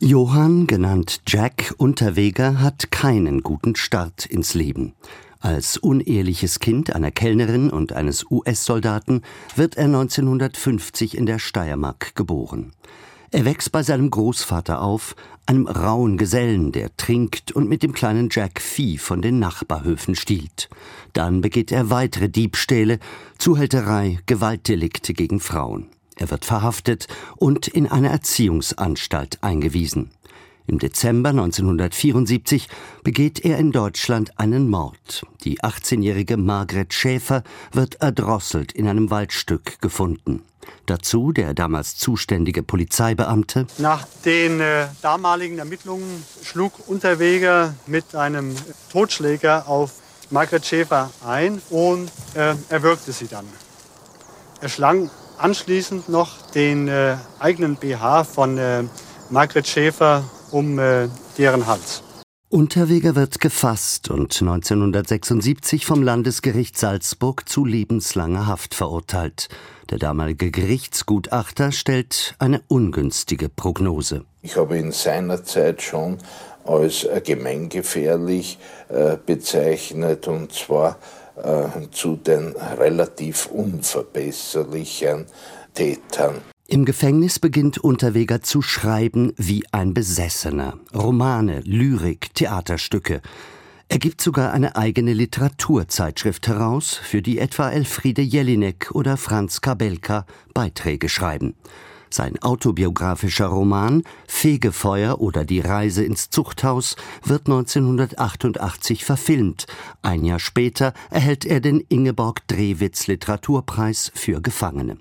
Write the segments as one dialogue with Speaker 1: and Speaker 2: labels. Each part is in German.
Speaker 1: Johann, genannt Jack Unterweger, hat keinen guten Start ins Leben. Als uneheliches Kind einer Kellnerin und eines US-Soldaten wird er 1950 in der Steiermark geboren. Er wächst bei seinem Großvater auf, einem rauen Gesellen, der trinkt und mit dem kleinen Jack Vieh von den Nachbarhöfen stiehlt. Dann begeht er weitere Diebstähle, Zuhälterei, Gewaltdelikte gegen Frauen. Er wird verhaftet und in eine Erziehungsanstalt eingewiesen. Im Dezember 1974 begeht er in Deutschland einen Mord. Die 18-jährige Margret Schäfer wird erdrosselt in einem Waldstück gefunden. Dazu der damals zuständige Polizeibeamte.
Speaker 2: Nach den äh, damaligen Ermittlungen schlug Unterweger mit einem Totschläger auf Margret Schäfer ein und äh, erwürgte sie dann. Er schlang anschließend noch den äh, eigenen BH von äh, Margret Schäfer um äh, deren Hals.
Speaker 1: Unterweger wird gefasst und 1976 vom Landesgericht Salzburg zu lebenslanger Haft verurteilt. Der damalige Gerichtsgutachter stellt eine ungünstige Prognose.
Speaker 3: Ich habe ihn seinerzeit schon als gemeingefährlich äh, bezeichnet und zwar äh, zu den relativ unverbesserlichen Tätern.
Speaker 1: Im Gefängnis beginnt Unterweger zu schreiben wie ein Besessener. Romane, Lyrik, Theaterstücke. Er gibt sogar eine eigene Literaturzeitschrift heraus, für die etwa Elfriede Jelinek oder Franz Kabelka Beiträge schreiben. Sein autobiografischer Roman Fegefeuer oder Die Reise ins Zuchthaus wird 1988 verfilmt. Ein Jahr später erhält er den Ingeborg Drewitz Literaturpreis für Gefangene.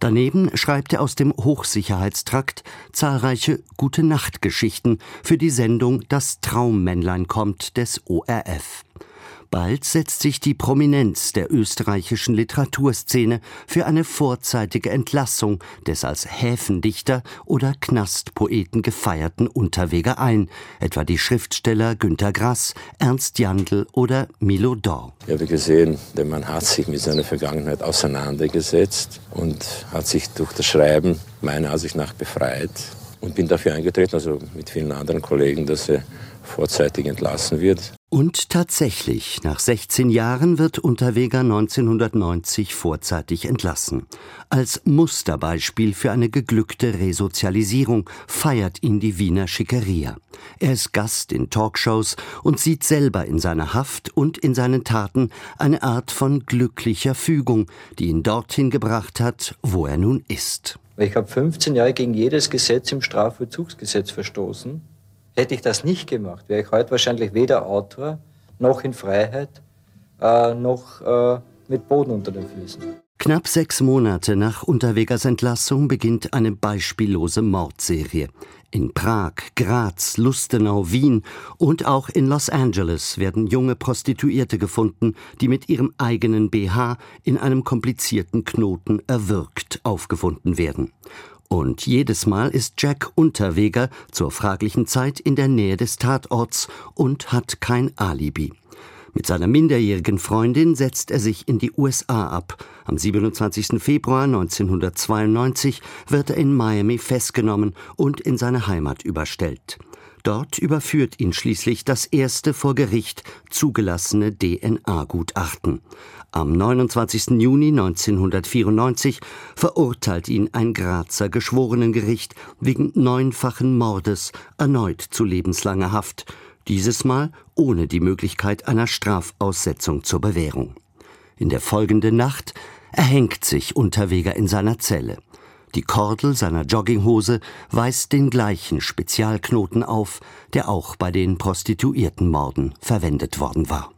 Speaker 1: Daneben schreibt er aus dem Hochsicherheitstrakt zahlreiche Gute-Nacht-Geschichten für die Sendung Das Traummännlein kommt des ORF. Bald setzt sich die Prominenz der österreichischen Literaturszene für eine vorzeitige Entlassung des als Häfendichter oder Knastpoeten gefeierten Unterweger ein, etwa die Schriftsteller Günter Grass, Ernst Jandl oder Milo Dor.
Speaker 4: Ich habe gesehen, der Mann hat sich mit seiner Vergangenheit auseinandergesetzt und hat sich durch das Schreiben meiner Ansicht nach befreit und bin dafür eingetreten, also mit vielen anderen Kollegen, dass er vorzeitig entlassen wird.
Speaker 1: Und tatsächlich, nach 16 Jahren wird Unterweger 1990 vorzeitig entlassen. Als Musterbeispiel für eine geglückte Resozialisierung feiert ihn die Wiener Schickeria. Er ist Gast in Talkshows und sieht selber in seiner Haft und in seinen Taten eine Art von glücklicher Fügung, die ihn dorthin gebracht hat, wo er nun ist.
Speaker 5: Ich habe 15 Jahre gegen jedes Gesetz im Strafvollzugsgesetz verstoßen Hätte ich das nicht gemacht, wäre ich heute wahrscheinlich weder Autor noch in Freiheit, äh, noch äh, mit Boden unter den Füßen.
Speaker 1: Knapp sechs Monate nach Unterwegers Entlassung beginnt eine beispiellose Mordserie. In Prag, Graz, Lustenau, Wien und auch in Los Angeles werden junge Prostituierte gefunden, die mit ihrem eigenen BH in einem komplizierten Knoten erwürgt aufgefunden werden. Und jedes Mal ist Jack Unterweger zur fraglichen Zeit in der Nähe des Tatorts und hat kein Alibi. Mit seiner minderjährigen Freundin setzt er sich in die USA ab. Am 27. Februar 1992 wird er in Miami festgenommen und in seine Heimat überstellt. Dort überführt ihn schließlich das erste vor Gericht zugelassene DNA-Gutachten. Am 29. Juni 1994 verurteilt ihn ein Grazer Geschworenengericht wegen neunfachen Mordes erneut zu lebenslanger Haft, dieses Mal ohne die Möglichkeit einer Strafaussetzung zur Bewährung. In der folgenden Nacht erhängt sich Unterweger in seiner Zelle. Die Kordel seiner Jogginghose weist den gleichen Spezialknoten auf, der auch bei den Prostituiertenmorden verwendet worden war.